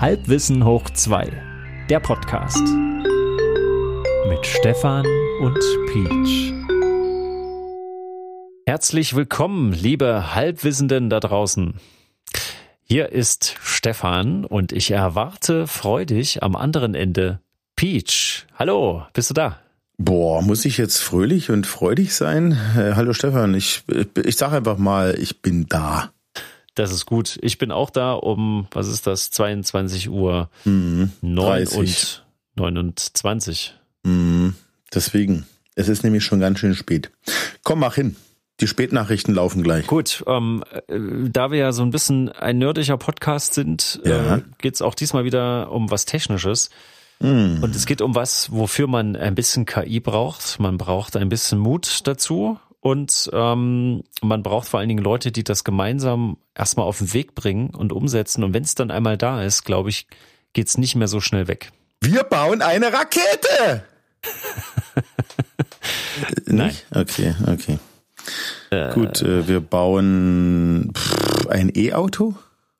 Halbwissen hoch 2, der Podcast. Mit Stefan und Peach. Herzlich willkommen, liebe Halbwissenden da draußen. Hier ist Stefan und ich erwarte freudig am anderen Ende Peach. Hallo, bist du da? Boah, muss ich jetzt fröhlich und freudig sein? Äh, hallo Stefan, ich, ich sag einfach mal, ich bin da. Das ist gut. Ich bin auch da um, was ist das, 22 Uhr mhm, 9 und 29. Mhm, deswegen. Es ist nämlich schon ganz schön spät. Komm, mach hin. Die Spätnachrichten laufen gleich. Gut, ähm, äh, da wir ja so ein bisschen ein nerdiger Podcast sind, ja. äh, geht es auch diesmal wieder um was Technisches. Mm. Und es geht um was, wofür man ein bisschen KI braucht. Man braucht ein bisschen Mut dazu und ähm, man braucht vor allen Dingen Leute, die das gemeinsam erstmal auf den Weg bringen und umsetzen. Und wenn es dann einmal da ist, glaube ich, geht's nicht mehr so schnell weg. Wir bauen eine Rakete! Nein. Okay, okay. Äh, Gut, äh, wir bauen pff, ein E-Auto?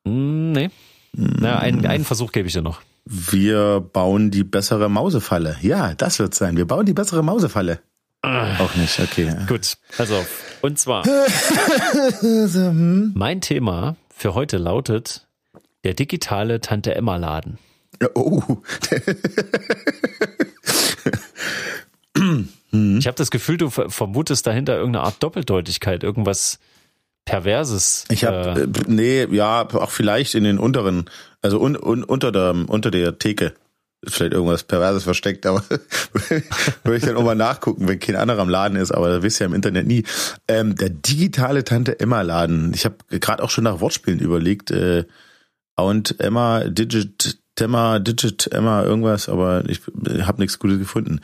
Mm, nee. Na, einen, einen Versuch gebe ich dir noch. Wir bauen die bessere Mausefalle. Ja, das wird sein. Wir bauen die bessere Mausefalle. Auch nicht, okay. Gut, also, und zwar, mein Thema für heute lautet der digitale Tante Emma Laden. Oh. ich habe das Gefühl, du vermutest dahinter irgendeine Art Doppeldeutigkeit, irgendwas Perverses. Ich habe, äh, nee, ja, auch vielleicht in den unteren, also un, un, unter der unter der Theke vielleicht irgendwas Perverses versteckt, aber würde ich dann auch mal nachgucken, wenn kein anderer am Laden ist, aber das wisst ihr ja im Internet nie. Ähm, der digitale Tante Emma Laden. Ich habe gerade auch schon nach Wortspielen überlegt. Äh, und Emma, Digit, Emma, Digit, Emma, irgendwas, aber ich habe nichts Gutes gefunden.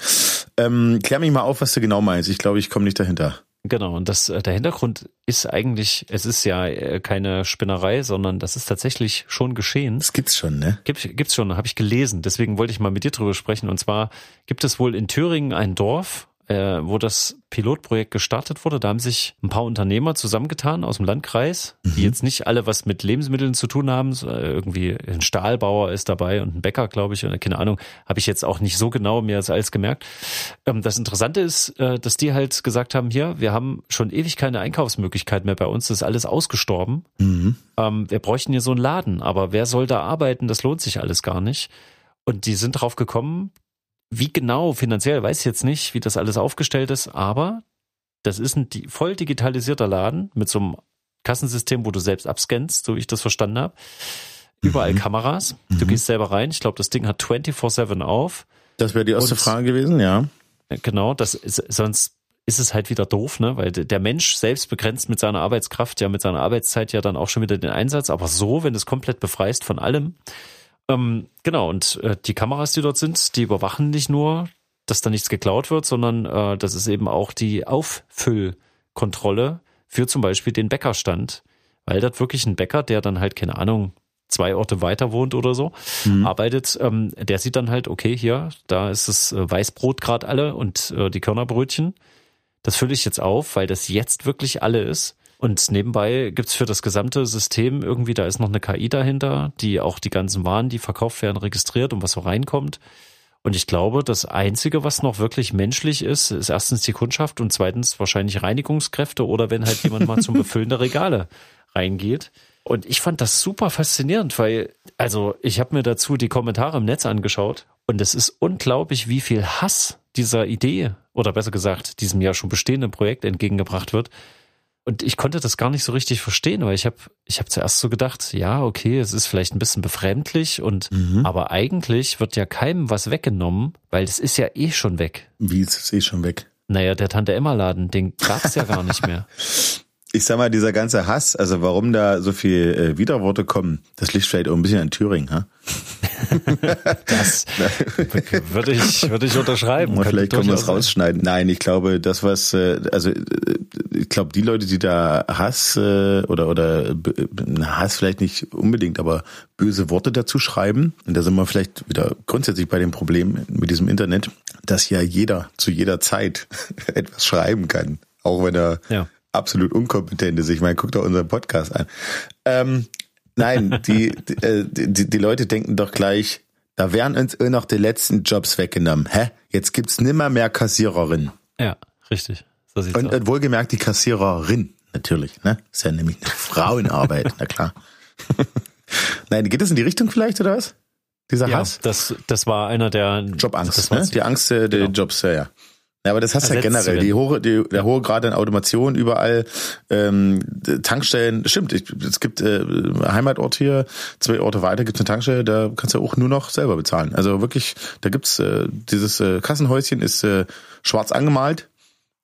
Ähm, klär mich mal auf, was du genau meinst. Ich glaube, ich komme nicht dahinter. Genau, und das, äh, der Hintergrund ist eigentlich, es ist ja äh, keine Spinnerei, sondern das ist tatsächlich schon geschehen. Das gibt's schon, ne? Gibt, gibt's schon, habe ich gelesen. Deswegen wollte ich mal mit dir drüber sprechen. Und zwar gibt es wohl in Thüringen ein Dorf, äh, wo das Pilotprojekt gestartet wurde. Da haben sich ein paar Unternehmer zusammengetan aus dem Landkreis, mhm. die jetzt nicht alle was mit Lebensmitteln zu tun haben. irgendwie ein Stahlbauer ist dabei und ein Bäcker, glaube ich, oder keine Ahnung. Habe ich jetzt auch nicht so genau mir das alles gemerkt. Ähm, das Interessante ist, äh, dass die halt gesagt haben, hier, wir haben schon ewig keine Einkaufsmöglichkeit mehr bei uns. Das ist alles ausgestorben. Mhm. Ähm, wir bräuchten hier so einen Laden. Aber wer soll da arbeiten? Das lohnt sich alles gar nicht. Und die sind drauf gekommen, wie genau finanziell weiß ich jetzt nicht, wie das alles aufgestellt ist, aber das ist ein voll digitalisierter Laden mit so einem Kassensystem, wo du selbst abscannst, so wie ich das verstanden habe. Überall mhm. Kameras. Du mhm. gehst selber rein. Ich glaube, das Ding hat 24-7 auf. Das wäre die erste Und, Frage gewesen, ja. Genau, das ist, sonst ist es halt wieder doof, ne? Weil der Mensch selbst begrenzt mit seiner Arbeitskraft, ja mit seiner Arbeitszeit ja dann auch schon wieder den Einsatz. Aber so, wenn du es komplett befreist von allem, ähm, genau, und äh, die Kameras, die dort sind, die überwachen nicht nur, dass da nichts geklaut wird, sondern äh, das ist eben auch die Auffüllkontrolle für zum Beispiel den Bäckerstand. Weil dort wirklich ein Bäcker, der dann halt, keine Ahnung, zwei Orte weiter wohnt oder so, mhm. arbeitet, ähm, der sieht dann halt, okay, hier, da ist das äh, Weißbrot gerade alle und äh, die Körnerbrötchen. Das fülle ich jetzt auf, weil das jetzt wirklich alle ist. Und nebenbei gibt's für das gesamte System irgendwie, da ist noch eine KI dahinter, die auch die ganzen Waren, die verkauft werden, registriert und was so reinkommt. Und ich glaube, das Einzige, was noch wirklich menschlich ist, ist erstens die Kundschaft und zweitens wahrscheinlich Reinigungskräfte oder wenn halt jemand mal zum Befüllen der Regale reingeht. Und ich fand das super faszinierend, weil, also ich habe mir dazu die Kommentare im Netz angeschaut und es ist unglaublich, wie viel Hass dieser Idee oder besser gesagt diesem ja schon bestehenden Projekt entgegengebracht wird. Und ich konnte das gar nicht so richtig verstehen, weil ich habe ich hab zuerst so gedacht, ja, okay, es ist vielleicht ein bisschen befremdlich und mhm. aber eigentlich wird ja keinem was weggenommen, weil es ist ja eh schon weg. Wie ist es eh schon weg? Naja, der Tante Emma Laden, den gab's ja gar nicht mehr. ich sag mal, dieser ganze Hass, also warum da so viel äh, Widerworte kommen, das liegt vielleicht auch ein bisschen an Thüringen, ha? das würde ich, würde ich unterschreiben. Vielleicht können wir es rausschneiden. Nein, ich glaube, das was, äh, also äh, ich glaube, die Leute, die da Hass äh, oder oder Hass vielleicht nicht unbedingt, aber böse Worte dazu schreiben, und da sind wir vielleicht wieder grundsätzlich bei dem Problem mit diesem Internet, dass ja jeder zu jeder Zeit etwas schreiben kann, auch wenn er ja absolut unkompetent ist. Ich meine, guck doch unseren Podcast an. Ähm, Nein, die, die, äh, die, die Leute denken doch gleich, da werden uns auch noch die letzten Jobs weggenommen. Hä? Jetzt gibt's nimmer mehr Kassiererin. Ja, richtig. So sieht's und, aus. und wohlgemerkt die Kassiererin, natürlich. Ne? Ist ja nämlich eine Frauenarbeit, na klar. Nein, geht das in die Richtung vielleicht, oder was? Dieser ja, Hass? Das, das war einer der Jobangst, ne? Die Angst äh, der genau. Jobs, ja, ja. Ja, aber das hast du ja generell. Die hohe, die, der hohe Grad an Automation überall, ähm, Tankstellen, stimmt, ich, es gibt äh, Heimatort hier, zwei Orte weiter gibt's eine Tankstelle, da kannst du auch nur noch selber bezahlen. Also wirklich, da gibt's äh, dieses äh, Kassenhäuschen ist äh, schwarz angemalt,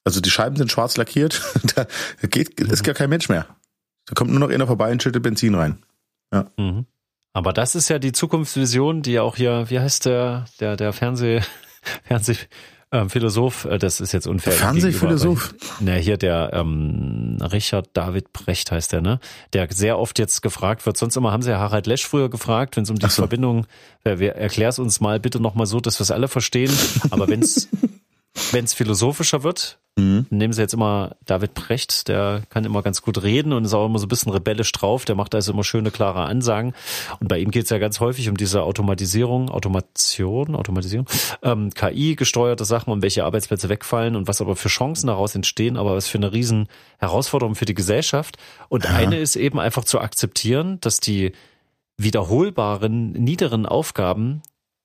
also die Scheiben sind schwarz lackiert, da geht, ist gar kein Mensch mehr. Da kommt nur noch einer vorbei und schüttet Benzin rein. Ja. Mhm. Aber das ist ja die Zukunftsvision, die ja auch hier, wie heißt der, der, der Fernseh, Fernseh, ähm, Philosoph, äh, das ist jetzt unfair. Fernsehphilosoph? Ne, hier der ähm, Richard David Brecht heißt der, ne? Der sehr oft jetzt gefragt wird. Sonst immer haben sie ja Harald Lesch früher gefragt, wenn es um die so. Verbindung, äh, erklär's uns mal bitte nochmal so, dass wir es alle verstehen. Aber wenn es wenn es philosophischer wird, mhm. nehmen sie jetzt immer David Precht, der kann immer ganz gut reden und ist auch immer so ein bisschen rebellisch drauf, der macht also immer schöne, klare Ansagen. Und bei ihm geht es ja ganz häufig um diese Automatisierung, Automation, Automatisierung, ähm, KI-gesteuerte Sachen und welche Arbeitsplätze wegfallen und was aber für Chancen daraus entstehen, aber was für eine riesen Herausforderung für die Gesellschaft. Und ja. eine ist eben einfach zu akzeptieren, dass die wiederholbaren, niederen Aufgaben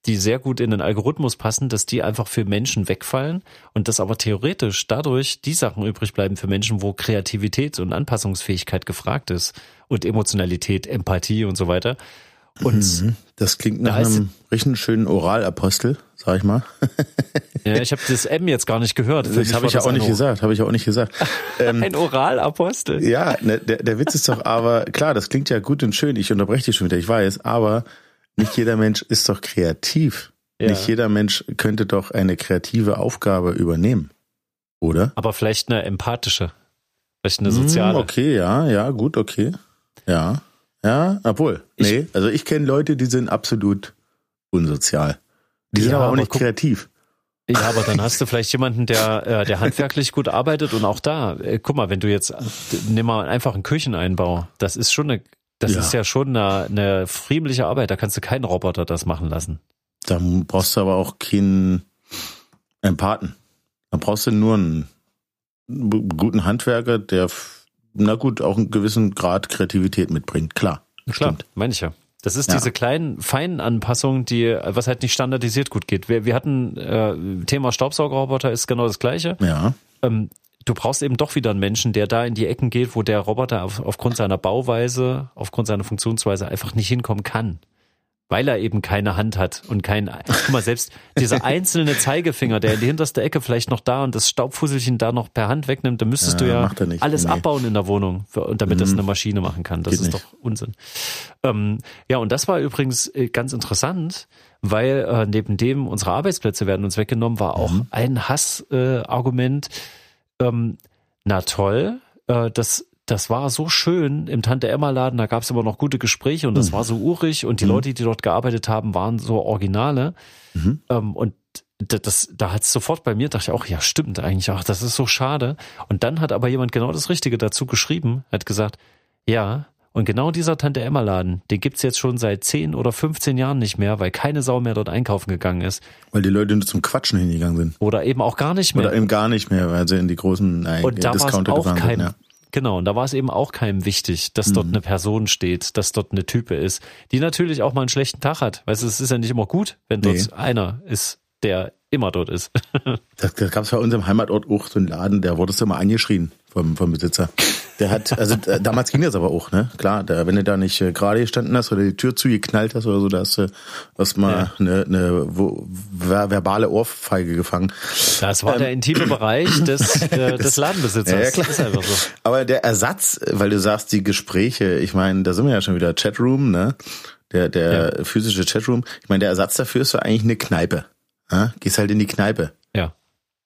die sehr gut in den Algorithmus passen, dass die einfach für Menschen wegfallen und dass aber theoretisch dadurch die Sachen übrig bleiben für Menschen, wo Kreativität und Anpassungsfähigkeit gefragt ist und Emotionalität, Empathie und so weiter. Und mhm. das klingt nach da einem richtig schönen Oralapostel, sag ich mal. ja, ich habe das M jetzt gar nicht gehört. Für das habe ich ja auch nicht gesagt, habe ich auch nicht gesagt. Ähm, ein Oralapostel. Ja, ne, der, der Witz ist doch aber, klar, das klingt ja gut und schön, ich unterbreche dich schon wieder, ich weiß, aber nicht jeder Mensch ist doch kreativ. Ja. Nicht jeder Mensch könnte doch eine kreative Aufgabe übernehmen. Oder? Aber vielleicht eine empathische. Vielleicht eine soziale. Hm, okay, ja, ja, gut, okay. Ja. Ja, obwohl. Ich, nee, also ich kenne Leute, die sind absolut unsozial. Die sind ja, aber auch nicht guck, kreativ. Ja, aber dann hast du vielleicht jemanden, der, äh, der handwerklich gut arbeitet und auch da, äh, guck mal, wenn du jetzt, nimm mal einfach einen Kücheneinbau, das ist schon eine das ja. ist ja schon eine, eine friemliche Arbeit. Da kannst du keinen Roboter das machen lassen. Da brauchst du aber auch keinen Empathen. Da brauchst du nur einen guten Handwerker, der, na gut, auch einen gewissen Grad Kreativität mitbringt. Klar. Klar, stimmt. meine ich ja. Das ist ja. diese kleinen, feinen Anpassungen, die, was halt nicht standardisiert gut geht. Wir, wir hatten äh, Thema Staubsaugerroboter ist genau das gleiche. Ja. Ähm, du brauchst eben doch wieder einen Menschen, der da in die Ecken geht, wo der Roboter auf, aufgrund seiner Bauweise, aufgrund seiner Funktionsweise einfach nicht hinkommen kann. Weil er eben keine Hand hat und kein, guck mal, selbst dieser einzelne Zeigefinger, der in die hinterste Ecke vielleicht noch da und das Staubfusselchen da noch per Hand wegnimmt, dann müsstest ja, du ja alles nee. abbauen in der Wohnung, und damit mhm. das eine Maschine machen kann. Das Geht ist nicht. doch Unsinn. Ähm, ja, und das war übrigens äh, ganz interessant, weil äh, neben dem unsere Arbeitsplätze werden uns weggenommen, war auch mhm. ein Hassargument, äh, ähm, na toll, äh, das, das war so schön im Tante-Emma-Laden, da gab es immer noch gute Gespräche und das mhm. war so urig und die mhm. Leute, die dort gearbeitet haben, waren so Originale. Mhm. Ähm, und das, da hat es sofort bei mir, dachte ich auch, ja, stimmt eigentlich, ach, das ist so schade. Und dann hat aber jemand genau das Richtige dazu geschrieben, hat gesagt, ja, und genau dieser Tante Emma Laden, den gibt's jetzt schon seit 10 oder 15 Jahren nicht mehr, weil keine Sau mehr dort einkaufen gegangen ist. Weil die Leute nur zum Quatschen hingegangen sind. Oder eben auch gar nicht mehr. Oder eben gar nicht mehr, weil sie in die großen nein, und da Discounter auch gefahren kein, sind. Ja. Genau, und da war es eben auch keinem wichtig, dass dort mhm. eine Person steht, dass dort eine Type ist, die natürlich auch mal einen schlechten Tag hat. Weißt du, es ist ja nicht immer gut, wenn dort nee. einer ist, der immer dort ist. das, das gab es bei uns im Heimatort auch so einen Laden, der wurde immer angeschrien vom, vom Besitzer. Der hat, also äh, damals ging das aber auch, ne? Klar, der, wenn du da nicht äh, gerade gestanden hast oder die Tür zugeknallt hast oder so, da hast du hast mal ja. eine, eine wo, ver, verbale Ohrfeige gefangen. Das war ähm, der intime Bereich des, äh, des Ladenbesitzers. Ja, klar. Das ist einfach so. Aber der Ersatz, weil du sagst, die Gespräche, ich meine, da sind wir ja schon wieder Chatroom, ne? Der, der ja. physische Chatroom. Ich meine, der Ersatz dafür ist so eigentlich eine Kneipe. Ja? Gehst halt in die Kneipe. Ja.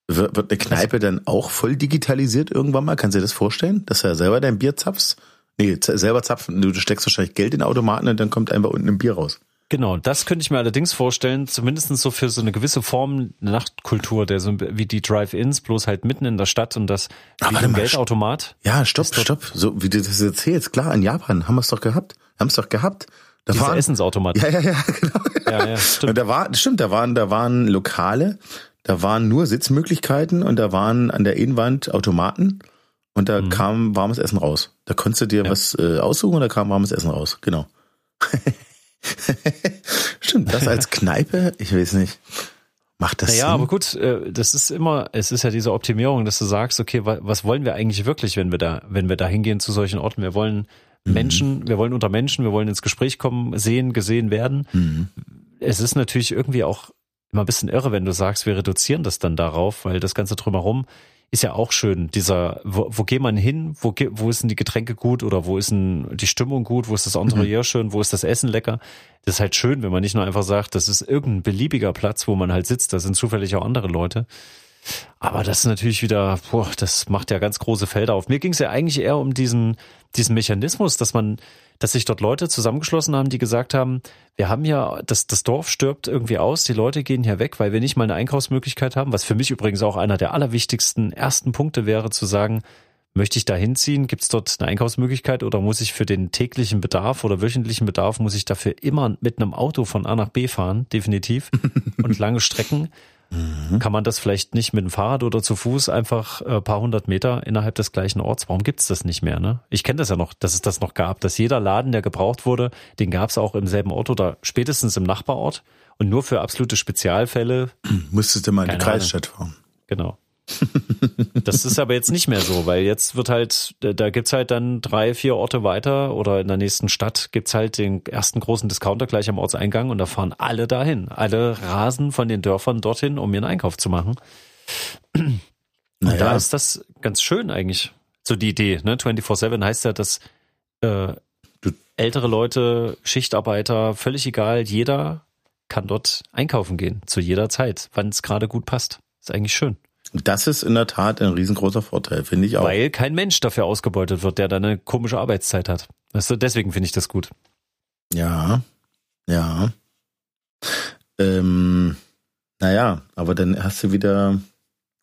Wird, wird eine Kneipe dann auch voll digitalisiert irgendwann mal? Kannst du dir das vorstellen? Dass du ja selber dein Bier zapfst? Nee, selber zapfen. Du steckst wahrscheinlich Geld in den Automaten und dann kommt einfach unten ein Bier raus. Genau, das könnte ich mir allerdings vorstellen, zumindest so für so eine gewisse Form Nachtkultur, der so wie die Drive-Ins, bloß halt mitten in der Stadt und das Aber wie warte ein Geldautomat. Ja, stopp, stopp. So wie du das erzählst, klar, in Japan haben wir es doch gehabt. Haben es doch gehabt. Da Dieser waren, Essensautomat. ja, ja, ja, genau. ja, ja stimmt. da war, stimmt, da waren, da waren Lokale, da waren nur Sitzmöglichkeiten und da waren an der Innenwand Automaten und da kam warmes Essen raus. Da konntest du dir Mhm. Ja. was äh, aussuchen und da kam warmes Essen raus. Genau. stimmt, das als Kneipe, ich weiß nicht. Macht das Naja, Sinn? aber gut, äh, das ist immer, es ist ja diese Optimierung, dass du sagst, okay, wa- was wollen wir eigentlich wirklich, wenn wir da, wenn wir da hingehen zu solchen Orten? Wir wollen Mhm. Menschen, wir wollen unter Menschen, wir wollen ins Gespräch kommen, sehen, gesehen werden. Mhm. Es ist natürlich irgendwie auch immer ein bisschen irre, wenn du sagst, wir reduzieren das dann darauf, weil das Ganze drumherum ist ja auch schön. Dieser, wo, wo geht man hin? Wo, wo ist denn die Getränke gut oder wo ist denn die Stimmung gut? Wo ist das Interieur schön? Wo ist das Essen lecker? Das ist halt schön, wenn man nicht nur einfach sagt, das ist irgendein beliebiger Platz, wo man halt sitzt. Da sind zufällig auch andere Leute. Aber das ist natürlich wieder, boah, das macht ja ganz große Felder auf. Mir ging es ja eigentlich eher um diesen, diesen Mechanismus, dass man, dass sich dort Leute zusammengeschlossen haben, die gesagt haben, wir haben ja, das, das Dorf stirbt irgendwie aus, die Leute gehen hier weg, weil wir nicht mal eine Einkaufsmöglichkeit haben, was für mich übrigens auch einer der allerwichtigsten ersten Punkte wäre, zu sagen, möchte ich da hinziehen? Gibt es dort eine Einkaufsmöglichkeit oder muss ich für den täglichen Bedarf oder wöchentlichen Bedarf, muss ich dafür immer mit einem Auto von A nach B fahren, definitiv, und lange Strecken? Kann man das vielleicht nicht mit dem Fahrrad oder zu Fuß einfach äh, paar hundert Meter innerhalb des gleichen Orts? Warum gibt's das nicht mehr? Ne? Ich kenne das ja noch, dass es das noch gab, dass jeder Laden, der gebraucht wurde, den gab's auch im selben Ort oder spätestens im Nachbarort und nur für absolute Spezialfälle, Müsstest du mal in die. Kreisstadt fahren. genau. Das ist aber jetzt nicht mehr so, weil jetzt wird halt, da da gibt's halt dann drei, vier Orte weiter oder in der nächsten Stadt gibt's halt den ersten großen Discounter gleich am Ortseingang und da fahren alle dahin. Alle rasen von den Dörfern dorthin, um ihren Einkauf zu machen. Naja. da ist das ganz schön eigentlich. So die Idee, ne? 24-7 heißt ja, dass äh, ältere Leute, Schichtarbeiter, völlig egal, jeder kann dort einkaufen gehen, zu jeder Zeit, wann es gerade gut passt. Ist eigentlich schön. Das ist in der Tat ein riesengroßer Vorteil, finde ich auch. Weil kein Mensch dafür ausgebeutet wird, der da eine komische Arbeitszeit hat. Weißt du, deswegen finde ich das gut. Ja, ja. Ähm, naja, aber dann hast du wieder,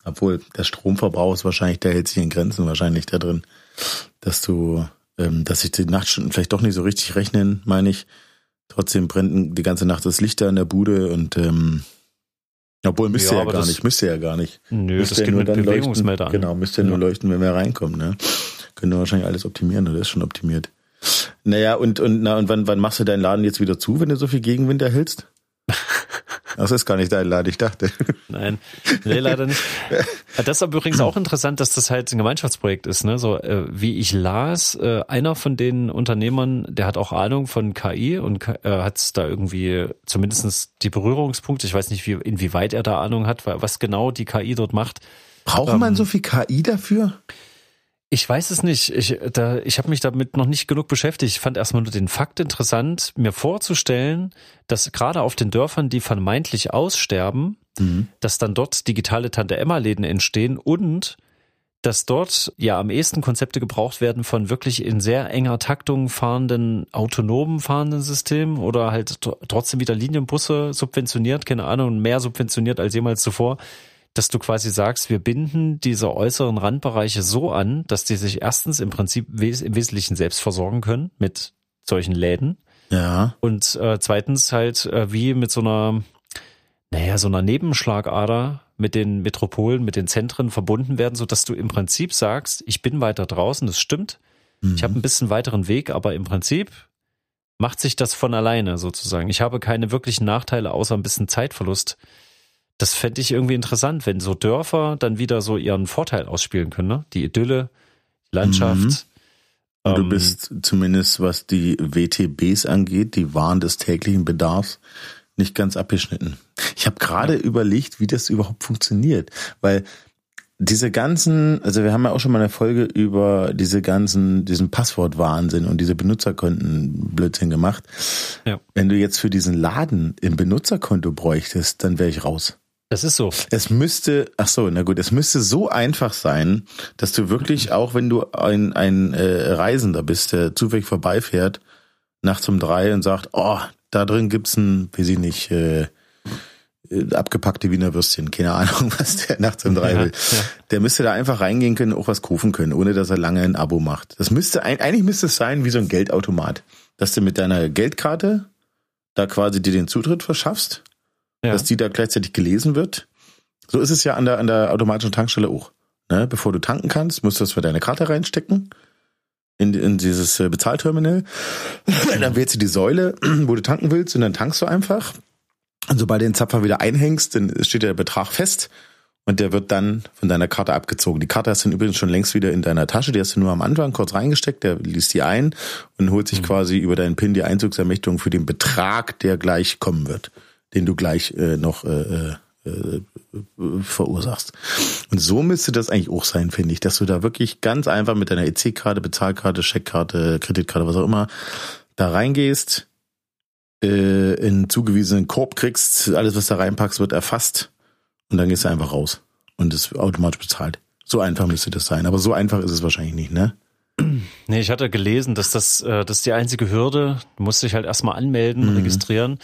obwohl der Stromverbrauch ist wahrscheinlich, der hält sich in Grenzen wahrscheinlich da drin, dass du, ähm, dass sich die Nachtstunden vielleicht doch nicht so richtig rechnen, meine ich. Trotzdem brennt die ganze Nacht das Licht da in der Bude und ähm, obwohl müsste Ja, ja, gar nicht, müsste ja gar nicht. Nö, Müsste das ja geht nur mit dann Bewegungsmelder leuchten. Genau, müsste ja nur leuchten, wenn wir reinkommen, ne? Können wir wahrscheinlich alles optimieren, oder ist schon optimiert. Naja, und, und, na, und wann, wann machst du deinen Laden jetzt wieder zu, wenn du so viel Gegenwind erhältst? Das ist gar nicht dein Laden, ich dachte. Nein, nee, leider nicht. Das ist aber übrigens auch interessant, dass das halt ein Gemeinschaftsprojekt ist. Ne? So äh, wie ich las, äh, einer von den Unternehmern, der hat auch Ahnung von KI und äh, hat da irgendwie zumindestens die Berührungspunkte. Ich weiß nicht, wie inwieweit er da Ahnung hat, wa- was genau die KI dort macht. Braucht man so viel KI dafür? Ich weiß es nicht. Ich, da, ich habe mich damit noch nicht genug beschäftigt. Ich fand erstmal nur den Fakt interessant, mir vorzustellen, dass gerade auf den Dörfern, die vermeintlich aussterben, dass dann dort digitale Tante-Emma-Läden entstehen und dass dort ja am ehesten Konzepte gebraucht werden von wirklich in sehr enger Taktung fahrenden, autonomen fahrenden Systemen oder halt tr- trotzdem wieder Linienbusse subventioniert, keine Ahnung, mehr subventioniert als jemals zuvor, dass du quasi sagst, wir binden diese äußeren Randbereiche so an, dass die sich erstens im Prinzip wes im Wesentlichen selbst versorgen können mit solchen Läden Ja. und äh, zweitens halt äh, wie mit so einer, naja, so einer Nebenschlagader mit den Metropolen, mit den Zentren verbunden werden, so dass du im Prinzip sagst, ich bin weiter draußen, das stimmt. Ich habe einen bisschen weiteren Weg, aber im Prinzip macht sich das von alleine sozusagen. Ich habe keine wirklichen Nachteile außer ein bisschen Zeitverlust. Das fände ich irgendwie interessant, wenn so Dörfer dann wieder so ihren Vorteil ausspielen können, ne? Die Idylle, die Landschaft. Du ähm, bist zumindest, was die WTBs angeht, die Waren des täglichen Bedarfs, nicht ganz abgeschnitten. Ich habe gerade überlegt, wie das überhaupt funktioniert, weil diese ganzen, also wir haben ja auch schon mal eine Folge über diese ganzen, diesen Passwortwahnsinn und diese Benutzerkonten Blödsinn gemacht. Ja. Wenn du jetzt für diesen Laden im Benutzerkonto bräuchtest, dann wäre ich raus. Das ist so. Es müsste, ach so, na gut, es müsste so einfach sein, dass du wirklich, auch wenn du ein, ein äh, Reisender bist, der zufällig vorbeifährt, nachts um drei und sagt, oh, da drin gibt's ein, weiß ich nicht, äh, äh, abgepackte Wiener Würstchen, keine Ahnung, was der nachts um drei Ja, will. ja. Der müsste da einfach reingehen können, auch was kaufen können, ohne dass er lange ein Abo macht. Das müsste, eigentlich müsste es sein wie so ein Geldautomat, dass du mit deiner Geldkarte da quasi dir den Zutritt verschaffst, Ja. dass die da gleichzeitig gelesen wird. So ist es ja an der, an der automatischen Tankstelle auch. Ne? Bevor du tanken kannst, musst du das für deine Karte reinstecken in, in dieses äh, Bezahlterminal. dann wählst du die Säule, wo du tanken willst und dann tankst du einfach. Und sobald du den Zapfer wieder einhängst, dann steht der Betrag fest und der wird dann von deiner Karte abgezogen. Die Karte hast du übrigens schon längst wieder in deiner Tasche, die hast du nur am Anfang kurz reingesteckt, der liest die ein und holt sich quasi über deinen PIN die Einzugsermächtigung für den Betrag, der gleich kommen wird, den du gleich äh, noch äh, äh, äh, verursachst. Und so müsste das eigentlich auch sein, finde ich, dass du da wirklich ganz einfach mit deiner EC-Karte, Bezahlkarte, Scheckkarte, Kreditkarte, was auch immer, da reingehst, äh, in zugewiesenen Korb kriegst, alles, was da reinpackst, wird erfasst und dann gehst du einfach raus und wird automatisch bezahlt. So einfach müsste das sein, aber so einfach ist es wahrscheinlich nicht, ne? Nee, ich hatte gelesen, dass das, äh, das ist die einzige Hürde. Du musst dich halt erstmal anmelden, registrieren.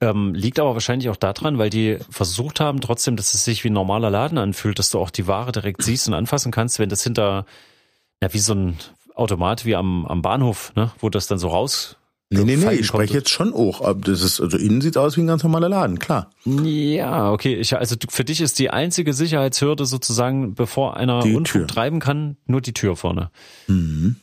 Ähm, liegt aber wahrscheinlich auch daran, weil die versucht haben, trotzdem, dass es sich wie ein normaler Laden anfühlt, dass du auch die Ware direkt siehst und anfassen kannst, wenn das hinter, ja, wie so ein Automat wie am, am Bahnhof, ne, wo das dann so raus. Nee, nee, nee, ich spreche jetzt schon auch. Das ist, also innen sieht aus wie ein ganz normaler Laden, klar. Ja, okay. Ich, also für dich ist die einzige Sicherheitshürde sozusagen, bevor einer Die Unfug Tür. treiben kann, nur die Tür vorne. Mhm.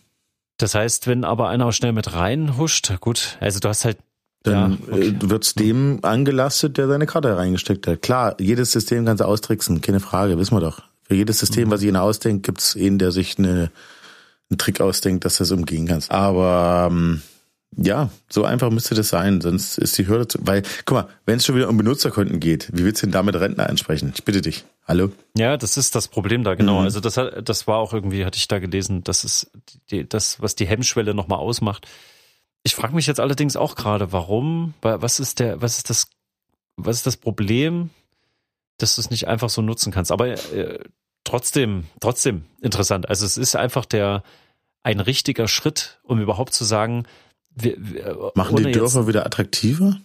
Das heißt, wenn aber einer schnell mit reinhuscht, gut, also du hast halt Dann Ja, okay. äh, wird's dem angelastet, der seine Karte reingesteckt hat. Klar, jedes System kannst du austricksen, keine Frage, wissen wir doch. Für jedes System, was sich einer ausdenkt, gibt's einen, der sich eine, einen Trick ausdenkt, dass du das umgehen kannst. Aber ähm, ja, so einfach müsste das sein, sonst ist die Hürde zu. Weil, guck mal, wenn es schon wieder um Benutzerkonten geht, wie willst du denn damit Rentner ansprechen? Ich bitte dich. Hallo? Ja, das ist das Problem da, genau. Mhm. Also das, hat- das war auch irgendwie, hatte ich da gelesen, das ist die, das, was die Hemmschwelle nochmal ausmacht. Ich frage mich jetzt allerdings auch gerade, warum, wa- was ist der, was ist das, was ist das Problem, dass du es nicht einfach so nutzen kannst? Aber äh, trotzdem, trotzdem interessant. Also es ist einfach der ein richtiger Schritt, um überhaupt zu sagen, wir, wir, Machen die jetzt- Dörfer wieder attraktiver?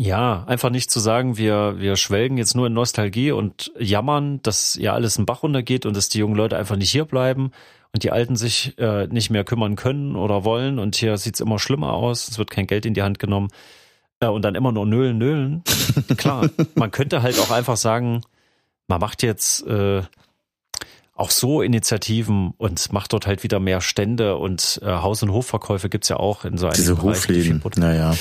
ja, einfach nicht zu sagen, wir, wir schwelgen jetzt nur in Nostalgie und jammern, dass ja alles einen Bach runtergeht und dass die jungen Leute einfach nicht hier bleiben und die Alten sich äh, nicht mehr kümmern können oder wollen und hier sieht's immer schlimmer aus, es wird kein Geld in die Hand genommen äh, und dann immer nur nölen, nölen. Klar, man könnte halt auch einfach sagen, man macht jetzt äh, auch so Initiativen und macht dort halt wieder mehr Stände und äh, Haus- und Hofverkäufe gibt's ja auch in so einigen Diese die Hofläden. Produ- Naja.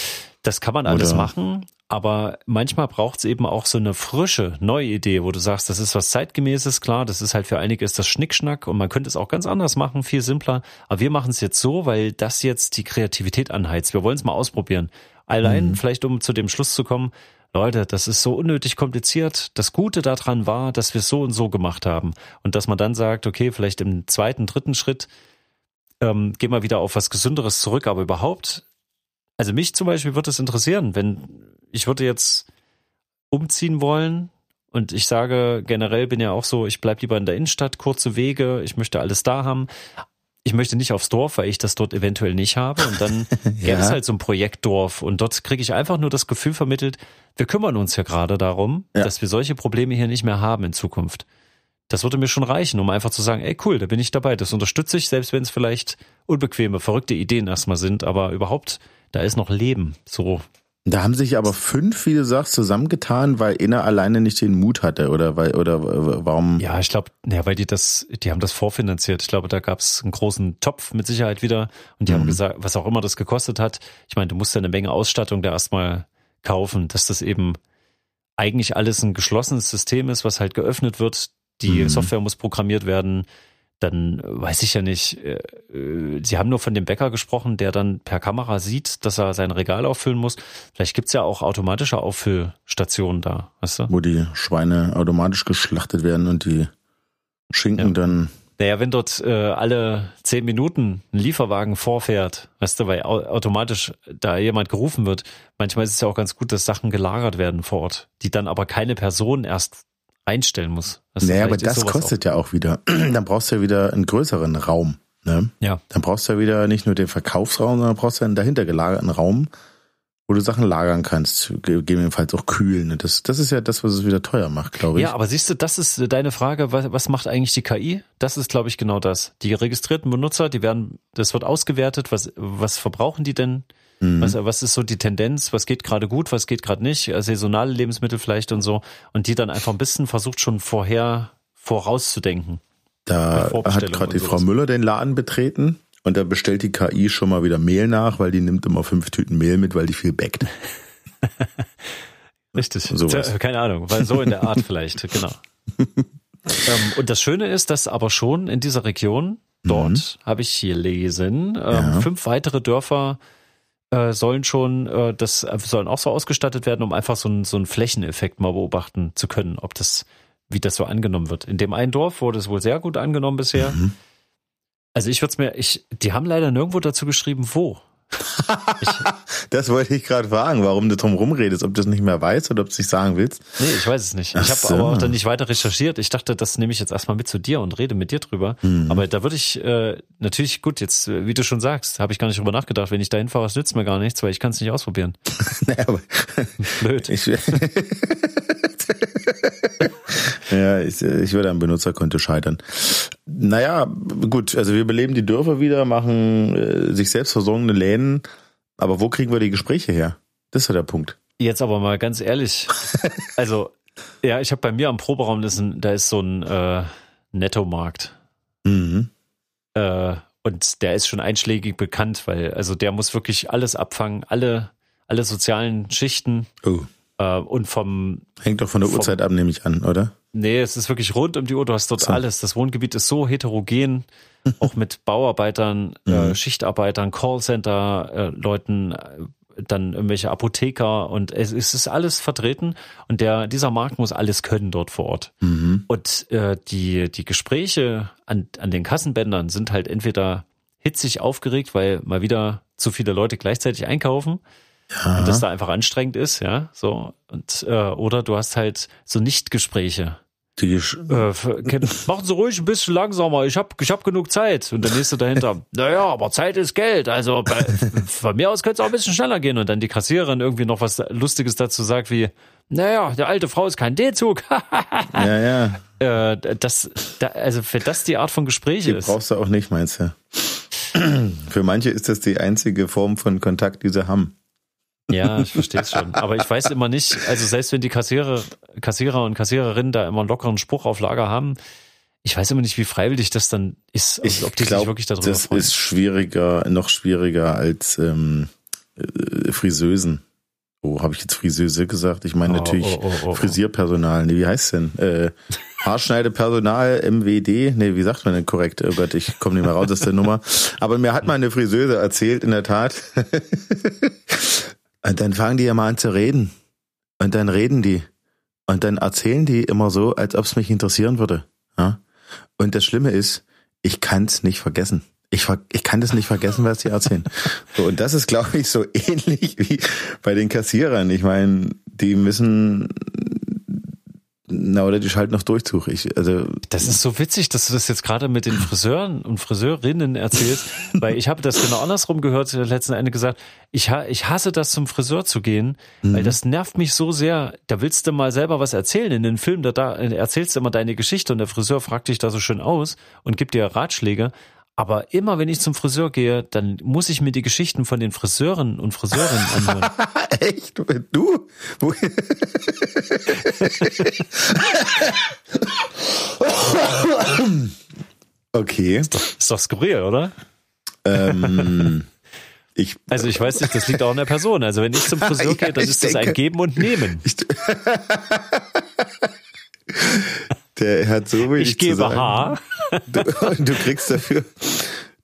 das kann man alles Oder- machen, aber manchmal braucht es eben auch so eine frische, neue Idee, wo du sagst, das ist was zeitgemäßes, klar, das ist halt für einige ist das Schnickschnack und man könnte es auch ganz anders machen, viel simpler, aber wir machen es jetzt so, weil das jetzt die Kreativität anheizt. Wir wollen es mal ausprobieren. Allein vielleicht um zu dem Schluss zu kommen, Leute, das ist so unnötig kompliziert. Das Gute daran war, dass wir es so und so gemacht haben und dass man dann sagt, okay, vielleicht im zweiten, dritten Schritt ähm, gehen wir wieder auf was Gesünderes zurück, aber überhaupt also mich zum Beispiel würde es interessieren, wenn ich würde jetzt umziehen wollen und ich sage generell bin ja auch so, ich bleib lieber in der Innenstadt, kurze Wege, ich möchte alles da haben. Ich möchte nicht aufs Dorf, weil ich das dort eventuell nicht habe. Und dann gäbe Ja. es halt so ein Projektdorf. Und dort kriege ich einfach nur das Gefühl vermittelt, wir kümmern uns ja gerade darum, Ja. dass wir solche Probleme hier nicht mehr haben in Zukunft. Das würde mir schon reichen, um einfach zu sagen, ey cool, da bin ich dabei, das unterstütze ich, selbst wenn es vielleicht unbequeme, verrückte Ideen erstmal sind, aber überhaupt, da ist noch Leben. So, Da haben sich aber fünf, wie du sagst, zusammengetan, weil einer alleine nicht den Mut hatte, oder weil, oder warum? ja, ich glaube, ja, weil die das, die haben das vorfinanziert. Ich glaube, da gab es einen großen Topf mit Sicherheit wieder und die haben gesagt, was auch immer das gekostet hat. Ich meine, du musst ja eine Menge Ausstattung da erstmal kaufen, dass das eben eigentlich alles ein geschlossenes System ist, was halt geöffnet wird. Die Mhm. Software muss programmiert werden. Dann weiß ich ja nicht. äh, äh, Sie haben nur von dem Bäcker gesprochen, der dann per Kamera sieht, dass er sein Regal auffüllen muss. Vielleicht gibt's ja auch automatische Auffüllstationen da, weißt du? Wo die Schweine automatisch geschlachtet werden und die Schinken Ja. dann. Naja, wenn dort äh, alle zehn Minuten ein Lieferwagen vorfährt, weißt du, weil au automatisch da jemand gerufen wird, manchmal ist es ja auch ganz gut, dass Sachen gelagert werden vor Ort, die dann aber keine Person erst einstellen muss. Du, Naja, aber das kostet ja auch wieder. Dann brauchst du ja wieder einen größeren Raum. Ne? Auch, ja, Dann brauchst du ja wieder nicht nur den Verkaufsraum, sondern brauchst du einen dahinter gelagerten Raum, wo du Sachen lagern kannst, gegebenenfalls auch kühlen. Das, das ist ja das, was es wieder teuer macht, glaube ich. Ja, aber siehst du, das ist deine Frage, was, was macht eigentlich die KI? Das ist, glaube ich, genau das. Die registrierten Benutzer, die werden, das wird ausgewertet, was, was verbrauchen die denn? Mhm. Was, was ist so die Tendenz? Was geht gerade gut, was geht gerade nicht? Saisonale Lebensmittel vielleicht und so. Und die dann einfach ein bisschen versucht schon vorher vorauszudenken. Da hat gerade die Frau Müller den Laden betreten und da bestellt die KI schon mal wieder Mehl nach, weil die nimmt immer fünf Tüten Mehl mit, weil die viel backt. Richtig. Sowas. Keine Ahnung, weil so in der Art vielleicht, genau. ähm, und das Schöne ist, dass aber schon in dieser Region, dort mhm. habe ich hier lesen, ähm, ja. fünf weitere Dörfer äh, sollen schon, äh, das sollen auch so ausgestattet werden, um einfach so, ein, so einen Flächeneffekt mal beobachten zu können, ob das, wie das so angenommen wird. In dem einen Dorf wurde es wohl sehr gut angenommen bisher. Mhm. Also ich würde es mir, ich, die haben leider nirgendwo dazu geschrieben, wo. ich, das wollte ich gerade fragen, warum du drum rumredest, ob du es nicht mehr weißt oder ob du es nicht sagen willst. Nee, ich weiß es nicht. Ach ich habe so. aber auch dann nicht weiter recherchiert. Ich dachte, das nehme ich jetzt erstmal mit zu dir und rede mit dir drüber. Mhm. Aber da würde ich äh, natürlich, gut, jetzt, wie du schon sagst, habe ich gar nicht drüber nachgedacht. Wenn ich dahin fahre, es nützt mir gar nichts, weil ich kann es nicht ausprobieren. naja, aber Blöd. Ich, ja, ich, ich würde am Benutzerkonto scheitern. Naja, gut, also wir beleben die Dörfer wieder, machen äh, sich selbst versorgende Läden, aber wo kriegen wir die Gespräche her? Das ist ja der Punkt. Jetzt aber mal ganz ehrlich. also, ja, ich habe bei mir am Proberaum, das ein, da ist so ein äh, Nettomarkt. Mhm. Äh, und der ist schon einschlägig bekannt, weil also der muss wirklich alles abfangen, alle, alle sozialen Schichten. Oh. Äh, und vom. Hängt doch von der vom, Uhrzeit ab, nehme ich an, oder? Nee, es ist wirklich rund um die Uhr. Du hast dort so. alles. Das Wohngebiet ist so heterogen, auch mit Bauarbeitern, äh, mhm. äh, Schichtarbeitern, Callcenter-Leuten, äh, dann irgendwelche Apotheker und es, es, ist alles vertreten und der dieser Markt muss alles können dort vor Ort. Mhm. Und äh, die die Gespräche an an den Kassenbändern sind halt entweder hitzig aufgeregt, weil mal wieder zu viele Leute gleichzeitig einkaufen ja. und das da einfach anstrengend ist, ja, so und äh, oder du hast halt so Nichtgespräche. Die äh, machen Sie ruhig ein bisschen langsamer. Ich habe ich hab genug Zeit. Und der nächste dahinter. naja, aber Zeit ist Geld. Also bei, von mir aus könnte es auch ein bisschen schneller gehen. Und dann die Kassiererin irgendwie noch was Lustiges dazu sagt wie, naja, der alte Frau ist kein D-Zug. ja, ja. Äh, das, da, also für das die Art von Gespräche die ist. brauchst du auch nicht, meinst du? Für manche ist das die einzige Form von Kontakt, die sie haben. Ja, ich verstehe es schon. Aber ich weiß immer nicht, also selbst wenn die Kassierer, Kassierer und Kassiererinnen da immer einen lockeren Spruch auf Lager haben, ich weiß immer nicht, wie freiwillig das dann ist, also ob die glaub, sich wirklich darüber das freuen. Das ist schwieriger, noch schwieriger als ähm, äh, Friseusen. Oh, habe ich jetzt Friseuse gesagt? Ich meine oh, natürlich oh, oh, oh, oh. Frisierpersonal. Nee, wie heißt denn? Äh, Haarschneidepersonal, MWD. Nee, wie sagt man denn korrekt? Oh Gott, ich komme nicht mehr raus aus der Nummer. Aber mir hat mal eine Friseuse erzählt, in der Tat. Und dann fangen die ja mal an zu reden. Und dann reden die. Und dann erzählen die immer so, als ob es mich interessieren würde. Ja? Und das Schlimme ist, ich kann es nicht vergessen. Ich, ich kann das nicht vergessen, was sie erzählen. So, und das ist, glaube ich, so ähnlich wie bei den Kassierern. Ich meine, die müssen na, oder die schalten noch Durchzug. Ich, also das ist so witzig, dass du das jetzt gerade mit den Friseuren und Friseurinnen erzählst, weil ich habe das genau andersrum gehört, letzten Ende gesagt, ich, ich hasse das zum Friseur zu gehen, mhm. weil das nervt mich so sehr. Da willst du mal selber was erzählen in den Film, da, da erzählst du immer deine Geschichte und der Friseur fragt dich da so schön aus und gibt dir Ratschläge. Aber immer wenn ich zum Friseur gehe, dann muss ich mir die Geschichten von den Friseuren und Friseurinnen anhören. Echt? Du? okay. Ist doch, ist doch skurril, oder? Ähm, ich, also ich weiß nicht, das liegt auch an der Person. Also wenn ich zum Friseur gehe, dann ist denke, das ein Geben und Nehmen. Ich, der hat so wenig ich gebe. Haar. Du, du kriegst dafür.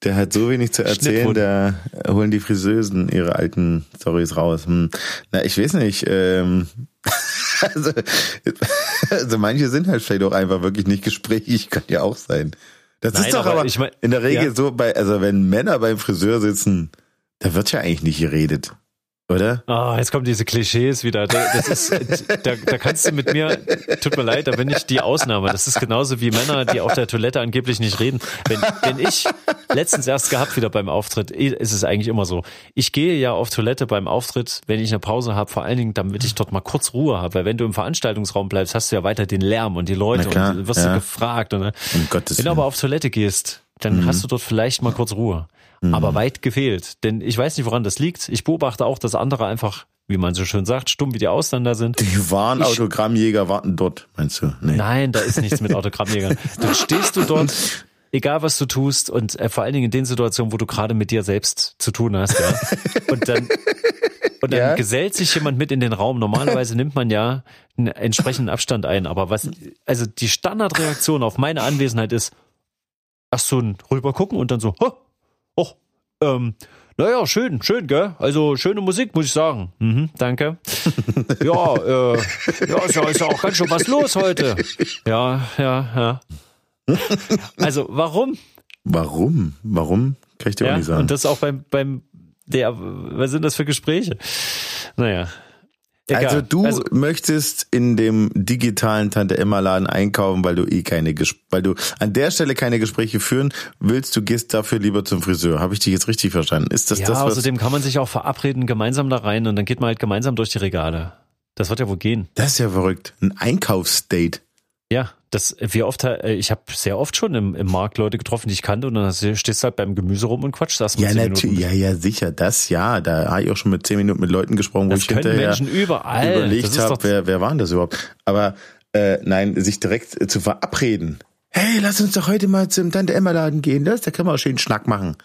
Der hat so wenig zu erzählen, da holen die Friseusen ihre alten Stories raus. Hm. Na, ich weiß nicht. Ähm, also, also manche sind halt vielleicht auch einfach wirklich nicht gesprächig, kann ja auch sein. Das Nein, ist doch aber, aber ich mein, in der Regel ja. so bei, also wenn Männer beim Friseur sitzen, da wird ja eigentlich nicht geredet oder? Ah, oh, jetzt kommen diese Klischees wieder. Das ist, da, da kannst du mit mir, tut mir leid, da bin ich die Ausnahme. Das ist genauso wie Männer, die auf der Toilette angeblich nicht reden. Wenn, wenn ich, letztens erst gehabt wieder beim Auftritt. Ist es eigentlich immer so. Ich gehe ja auf Toilette beim Auftritt, wenn ich eine Pause habe, vor allen Dingen, damit ich dort mal kurz Ruhe habe. Weil wenn du im Veranstaltungsraum bleibst, hast du ja weiter den Lärm und die Leute klar, und wirst ja. du gefragt. Und? Um Gottes wenn du aber auf Toilette gehst, dann Mhm. hast du dort vielleicht mal kurz Ruhe. Aber weit gefehlt. Denn ich weiß nicht, woran das liegt. Ich beobachte auch, dass andere einfach, wie man so schön sagt, stumm wie die Ausländer sind. Die wahren Ich- Autogrammjäger warten dort, meinst du? Nee. Nein, da ist nichts mit Autogrammjägern. Dann stehst du dort, egal was du tust und äh, vor allen Dingen in den Situationen, wo du gerade mit dir selbst zu tun hast, ja. Und dann und dann Ja. gesellt sich jemand mit in den Raum. Normalerweise nimmt man ja einen entsprechenden Abstand ein, aber was also die Standardreaktion auf meine Anwesenheit ist erst so ein rüber gucken und dann so, oh ähm, naja, schön, schön, gell? Also schöne Musik, muss ich sagen. Mhm, danke. Ja, äh, ja, ist ja, ist ja auch ganz schön was los heute. Ja, ja, ja. Also warum? Warum? Warum? Kann ich dir auch Ja, nicht sagen. und das auch beim, beim, der, was sind das für Gespräche? Naja. Egal. also du möchtest in dem digitalen Tante Emma Laden einkaufen, weil du eh keine weil du an der Stelle keine Gespräche führen willst, du gehst dafür lieber zum Friseur. Habe ich dich jetzt richtig verstanden? Ist das ja, das was außerdem kann man sich auch verabreden, gemeinsam da rein und dann geht man halt gemeinsam durch die Regale. Das wird ja wohl gehen. Das ist ja verrückt, ein Einkaufsdate. Ja, das, wie oft, äh, ich habe sehr oft schon im, im Markt Leute getroffen, die ich kannte und dann stehst du halt beim Gemüse rum und quatschst erstmal Ja, natürlich, ja, ja, sicher, das ja. Da habe ich auch schon mit zehn Minuten mit Leuten gesprochen, wo Das ich hinterher Menschen überall. Das überlegt habe, wer, wer waren das überhaupt. Aber äh, nein, sich direkt äh, zu verabreden. Hey, lass uns doch heute mal zum Tante Emma Laden gehen, das, da können wir auch schön Schnack machen.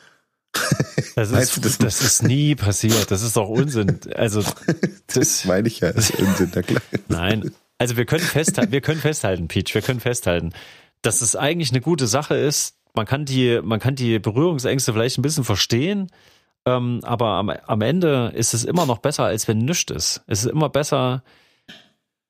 Das ist, das- das ist nie passiert. Das ist doch Unsinn. Also, das, Meine ich ja, das ist Unsinn, na klar. nein. Also wir können festhalten, wir können festhalten, Peach, wir können festhalten, dass es eigentlich eine gute Sache ist. Man kann die, man kann die Berührungsängste vielleicht ein bisschen verstehen, ähm, aber am, am Ende ist es immer noch besser, als wenn nichts ist. Es ist immer besser,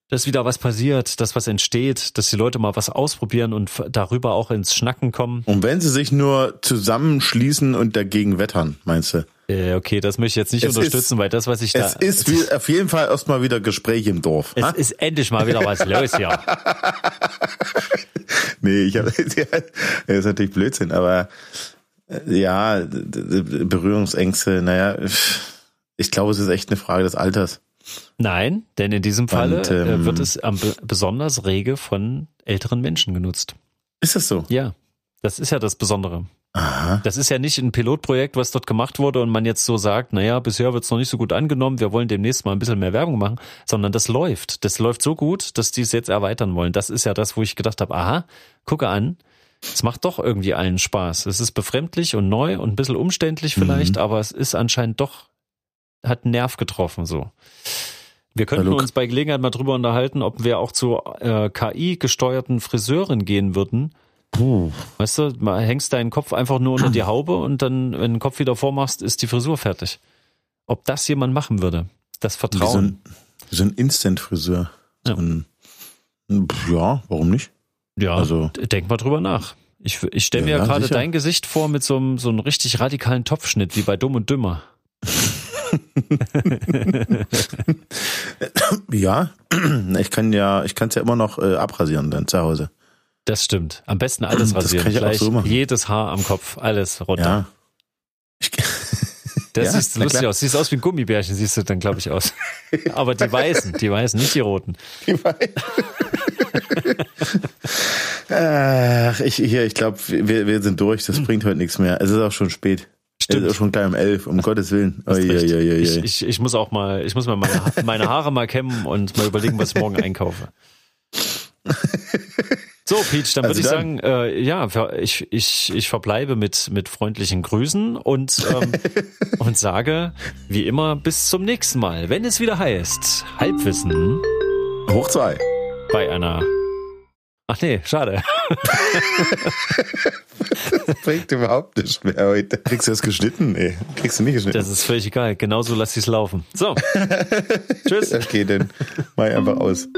dass wieder was passiert, dass was entsteht, dass die Leute mal was ausprobieren und darüber auch ins Schnacken kommen. Und wenn sie sich nur zusammenschließen und dagegen wettern, meinst du? Äh, okay, das möchte ich jetzt nicht Es unterstützen, weil das, was ich da. Es ist wie, auf jeden Fall erstmal wieder Gespräch im Dorf. es ha? ist endlich mal wieder was los hier. Nee, ich habe das ist natürlich Blödsinn, aber äh, ja, Berührungsängste, naja, ich glaube, es ist echt eine Frage des Alters. Nein, denn in diesem Falle Und, ähm, äh, wird es besonders rege von älteren Menschen genutzt. Ist das so? Ja, das ist ja das Besondere. Aha. Das ist ja nicht ein Pilotprojekt, was dort gemacht wurde und man jetzt so sagt, naja, bisher wird es noch nicht so gut angenommen, wir wollen demnächst mal ein bisschen mehr Werbung machen, sondern das läuft. Das läuft so gut, dass die es jetzt erweitern wollen. Das ist ja das, wo ich gedacht habe, aha, gucke an, es macht doch irgendwie allen Spaß. Es ist befremdlich und neu und ein bisschen umständlich vielleicht, Mhm. aber es ist anscheinend doch, hat einen Nerv getroffen so. Wir könnten uns bei Gelegenheit mal drüber unterhalten, ob wir auch zu äh, KI-gesteuerten Friseuren gehen würden. Puh. Weißt du, mal hängst deinen Kopf einfach nur unter die Haube und dann, wenn du den Kopf wieder vormachst, ist die Frisur fertig. Ob das jemand machen würde? Das Wie so Vertrauen. ein, so ein Instant-Friseur. So Ja. ein, ja, warum nicht? ja, also- denk mal drüber nach. Ich, ich stelle mir Ja, ja, gerade dein Gesicht vor mit so einem, so einem richtig radikalen Topfschnitt, wie bei Dumm und Dümmer. Ja, ich kann ja, ich kann es ja immer noch äh, abrasieren dann zu Hause. Das stimmt. Am besten alles Das rasieren. kann ich auch so machen. jedes Haar am Kopf, alles runter. Ja. Das Ja, siehst na lustig klar. aus. Siehst aus wie ein Gummibärchen, siehst du dann, glaube ich, aus. Aber die weißen, die weißen, nicht die roten. Ach, ich, hier, ich glaube, wir, wir sind durch. Das bringt heute nichts mehr. Es ist auch schon spät. Stimmt. Auch schon gleich um elf, um Gottes Willen. Recht. oi, oi, oi. Ich, ich, ich muss auch mal, ich muss mal meine, meine Haare mal kämmen und mal überlegen, was ich morgen einkaufe. So, Peach, dann würde Also ich dann. sagen, äh, ja, ich, ich, ich verbleibe mit, mit freundlichen Grüßen und, ähm, und sage, wie immer, bis zum nächsten Mal, wenn es wieder heißt, Halbwissen Hoch zwei. bei einer. Ach nee, schade. Das bringt überhaupt nichts mehr heute. Kriegst du das geschnitten? Nee, kriegst du nicht geschnitten. Das ist völlig egal. Genauso lass ich es laufen. So. Tschüss. Okay, dann mach ich einfach aus.